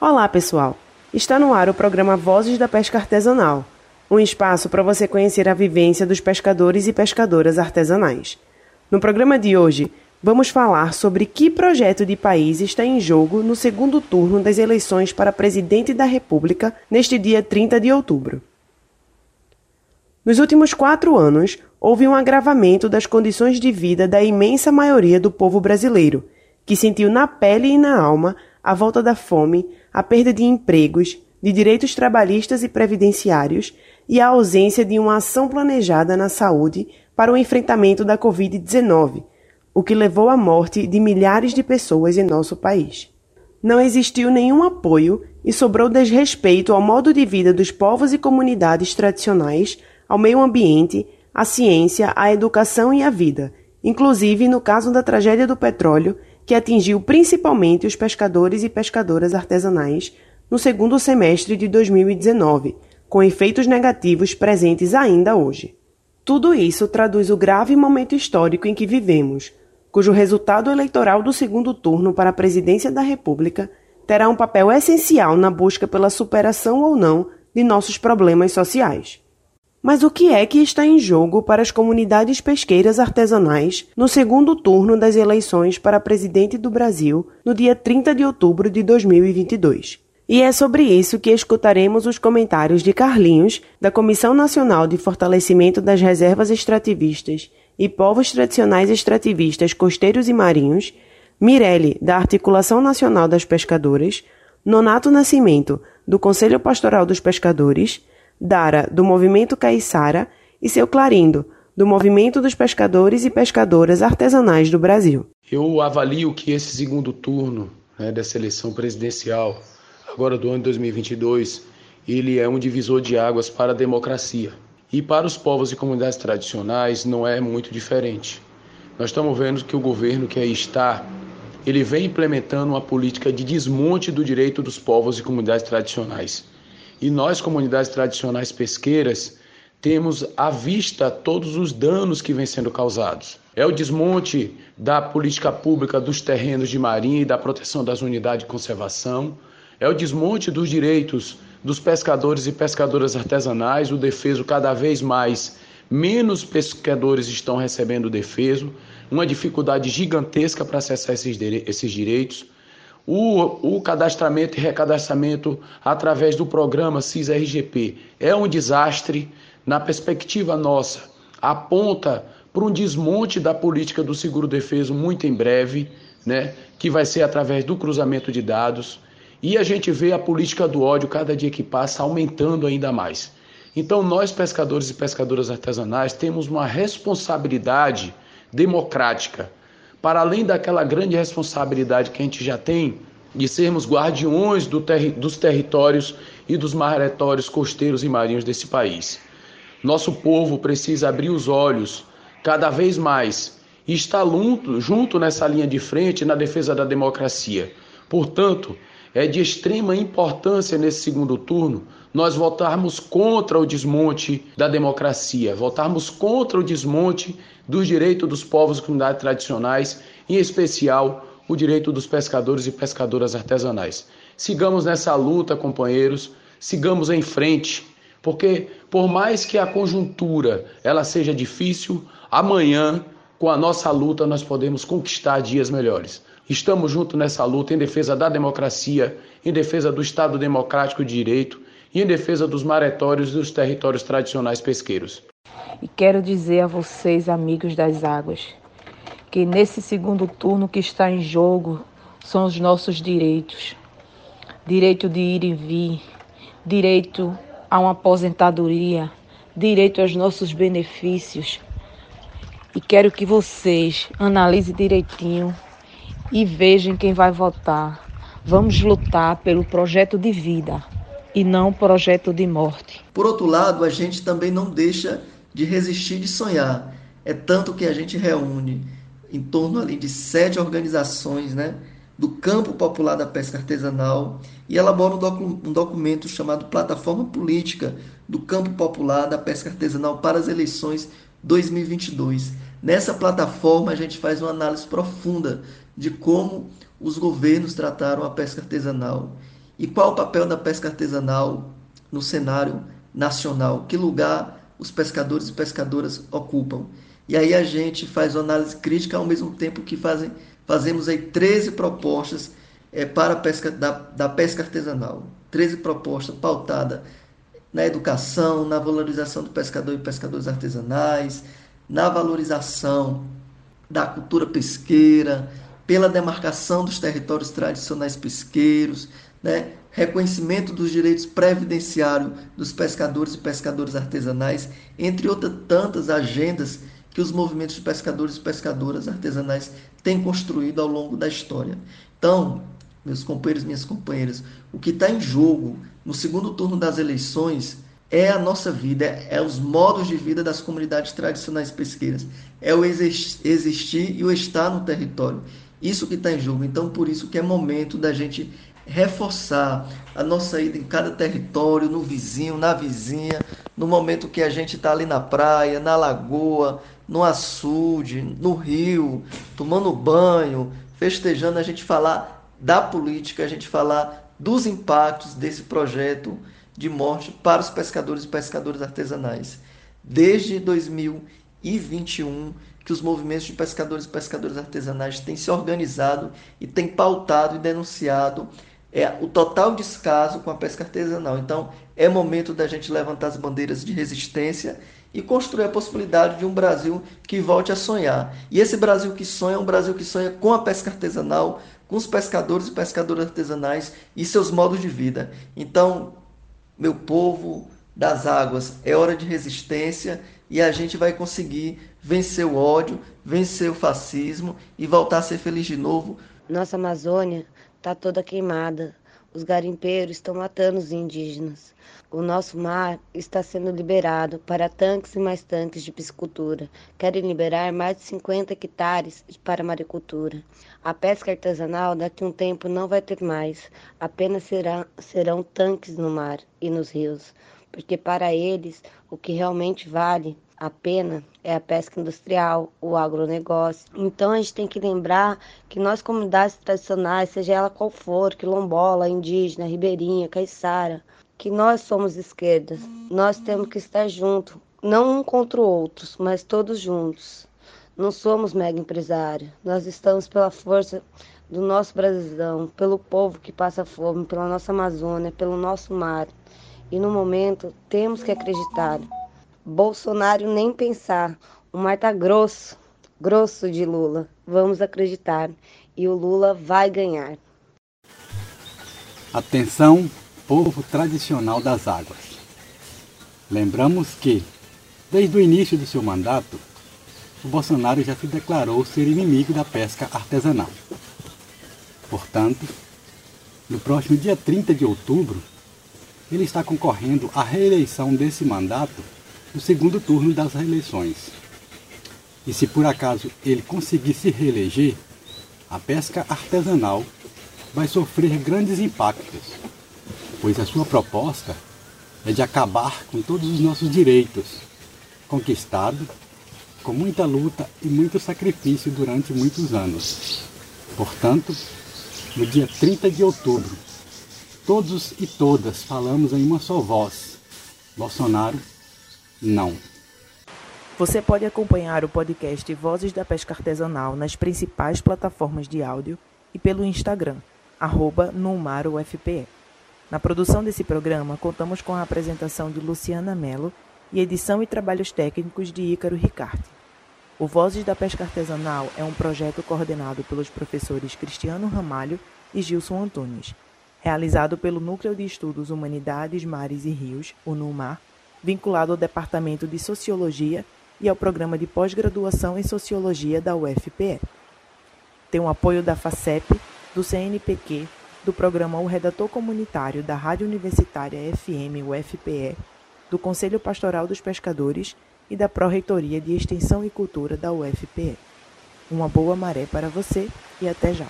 Olá, pessoal! Está no ar o programa Vozes da Pesca Artesanal, um espaço para você conhecer a vivência dos pescadores e pescadoras artesanais. No programa de hoje, vamos falar sobre que projeto de país está em jogo no segundo turno das eleições para presidente da República neste dia 30 de outubro. Nos últimos quatro anos, houve um agravamento das condições de vida da imensa maioria do povo brasileiro, que sentiu na pele e na alma a volta da fome, a perda de empregos, de direitos trabalhistas e previdenciários e a ausência de uma ação planejada na saúde para o enfrentamento da Covid-19, o que levou à morte de milhares de pessoas em nosso país. Não existiu nenhum apoio e sobrou desrespeito ao modo de vida dos povos e comunidades tradicionais, ao meio ambiente, à ciência, à educação e à vida, inclusive no caso da tragédia do petróleo que atingiu principalmente os pescadores e pescadoras artesanais no segundo semestre de 2019, com efeitos negativos presentes ainda hoje. Tudo isso traduz o grave momento histórico em que vivemos, cujo resultado eleitoral do segundo turno para a presidência da República terá um papel essencial na busca pela superação ou não de nossos problemas sociais. Mas o que é que está em jogo para as comunidades pesqueiras artesanais no segundo turno das eleições para presidente do Brasil no dia 30 de outubro de 2022? E é sobre isso que escutaremos os comentários de Carlinhos, da Comissão Nacional de Fortalecimento das Reservas Extrativistas e Povos Tradicionais Extrativistas Costeiros e Marinhos, Mirelle, da Articulação Nacional das Pescadoras, Nonato Nascimento, do Conselho Pastoral dos Pescadores, Dara, do Movimento Caiçara, e seu Clarindo, do Movimento dos Pescadores e Pescadoras Artesanais do Brasil. Eu avalio que esse segundo turno né, dessa eleição presidencial, agora do ano 2022, ele é um divisor de águas para a democracia. E para os povos e comunidades tradicionais não é muito diferente. Nós estamos vendo que o governo que aí está, ele vem implementando uma política de desmonte do direito dos povos e comunidades tradicionais. E nós, comunidades tradicionais pesqueiras, temos à vista todos os danos que vêm sendo causados. É o desmonte da política pública dos terrenos de marinha e da proteção das unidades de conservação, é o desmonte dos direitos dos pescadores e pescadoras artesanais, o defeso cada vez mais menos pescadores estão recebendo defeso, uma dificuldade gigantesca para acessar esses, esses direitos o, o cadastramento e recadastramento através do programa CIS-RGP é um desastre. Na perspectiva nossa, aponta para um desmonte da política do seguro-defeso muito em breve, né, que vai ser através do cruzamento de dados. E a gente vê a política do ódio, cada dia que passa, aumentando ainda mais. Então, nós, pescadores e pescadoras artesanais, temos uma responsabilidade democrática para além daquela grande responsabilidade que a gente já tem de sermos guardiões do terri dos territórios e dos maretórios costeiros e marinhos desse país. Nosso povo precisa abrir os olhos cada vez mais e estar junto, junto nessa linha de frente na defesa da democracia. Portanto, é de extrema importância nesse segundo turno nós votarmos contra o desmonte da democracia, votarmos contra o desmonte dos direitos dos povos e comunidades tradicionais, em especial o direito dos pescadores e pescadoras artesanais. Sigamos nessa luta, companheiros, sigamos em frente, porque por mais que a conjuntura ela seja difícil, amanhã com a nossa luta nós podemos conquistar dias melhores. Estamos juntos nessa luta em defesa da democracia, em defesa do Estado democrático de direito e em defesa dos maretórios e dos territórios tradicionais pesqueiros. E quero dizer a vocês, amigos das águas, que nesse segundo turno que está em jogo são os nossos direitos. Direito de ir e vir, direito a uma aposentadoria, direito aos nossos benefícios. E quero que vocês analisem direitinho e vejam quem vai votar. Vamos lutar pelo projeto de vida e não projeto de morte. Por outro lado, a gente também não deixa de resistir de sonhar. É tanto que a gente reúne em torno ali de sete organizações né, do campo popular da pesca artesanal e elabora um, docu um documento chamado Plataforma Política do Campo Popular da Pesca Artesanal para as eleições 2022. Nessa plataforma, a gente faz uma análise profunda de como os governos trataram a pesca artesanal E qual o papel da pesca artesanal no cenário nacional? Que lugar os pescadores e pescadoras ocupam? E aí a gente faz uma análise crítica ao mesmo tempo que fazem, fazemos aí 13 propostas é, para a pesca, da, da pesca artesanal. 13 propostas pautadas na educação, na valorização do pescador e pescadores artesanais, na valorização da cultura pesqueira, pela demarcação dos territórios tradicionais pesqueiros, né? reconhecimento dos direitos previdenciários dos pescadores e pescadores artesanais, entre outras tantas agendas que os movimentos de pescadores e pescadoras artesanais têm construído ao longo da história. Então, meus companheiros e minhas companheiras, o que está em jogo no segundo turno das eleições é a nossa vida, é, os modos de vida das comunidades tradicionais pesqueiras, é o existir e o estar no território. Isso que está em jogo. Então, por isso que é momento da gente reforçar a nossa ida em cada território, no vizinho, na vizinha, no momento que a gente está ali na praia, na lagoa, no açude, no rio, tomando banho, festejando, a gente falar da política, a gente falar dos impactos desse projeto de morte para os pescadores e pescadoras artesanais. Desde 2021, que os movimentos de pescadores e pescadoras artesanais têm se organizado e têm pautado e denunciado é, o total descaso com a pesca artesanal. Então, é momento da gente levantar as bandeiras de resistência e construir a possibilidade de um Brasil que volte a sonhar. E esse Brasil que sonha é um Brasil que sonha com a pesca artesanal, com os pescadores e pescadoras artesanais e seus modos de vida. Então, meu povo das águas, é hora de resistência e a gente vai conseguir vencer o ódio, vencer o fascismo e voltar a ser feliz de novo. Nossa Amazônia está toda queimada. Os garimpeiros estão matando os indígenas. O nosso mar está sendo liberado para tanques e mais tanques de piscicultura. Querem liberar mais de 50 hectares para maricultura. A pesca artesanal daqui a um tempo não vai ter mais. Apenas serão tanques no mar e nos rios. Porque para eles o que realmente vale a pena é a pesca industrial, o agronegócio. Então a gente tem que lembrar que nós, comunidades tradicionais, seja ela qual for, quilombola, indígena, ribeirinha, caiçara, que nós somos esquerdas. Nós temos que estar juntos, não um contra o outro, mas todos juntos. Não somos mega empresários. Nós estamos pela força do nosso Brasilão, pelo povo que passa fome, pela nossa Amazônia, pelo nosso mar. E no momento temos que acreditar. Bolsonaro nem pensar. O mar tá grosso, grosso de Lula. Vamos acreditar. E o Lula vai ganhar. Atenção, povo tradicional das águas. Lembramos que, desde o início do seu mandato, o Bolsonaro já se declarou ser inimigo da pesca artesanal. Portanto, no próximo dia 30 de outubro, ele está concorrendo à reeleição desse mandato no segundo turno das eleições. E se por acaso ele conseguir se reeleger, a pesca artesanal vai sofrer grandes impactos, pois a sua proposta é de acabar com todos os nossos direitos, conquistados com muita luta e muito sacrifício durante muitos anos. Portanto, no dia 30 de outubro, todos e todas falamos em uma só voz: Bolsonaro não. Você pode acompanhar o podcast Vozes da Pesca Artesanal nas principais plataformas de áudio e pelo Instagram, arroba NumaroUFPE. Na produção desse programa, contamos com a apresentação de Luciana Mello e edição e trabalhos técnicos de Ícaro Ricarte. O Vozes da Pesca Artesanal é um projeto coordenado pelos professores Cristiano Ramalho e Gilson Antunes, realizado pelo Núcleo de Estudos Humanidades, Mares e Rios, o NUMAR, vinculado ao Departamento de Sociologia e ao Programa de Pós-Graduação em Sociologia da UFPE. Tem o apoio da FACEP, do CNPq, do Programa O Redator Comunitário da Rádio Universitária FM UFPE, do Conselho Pastoral dos Pescadores e da Pró-Reitoria de Extensão e Cultura da UFPE. Uma boa maré para você e até já!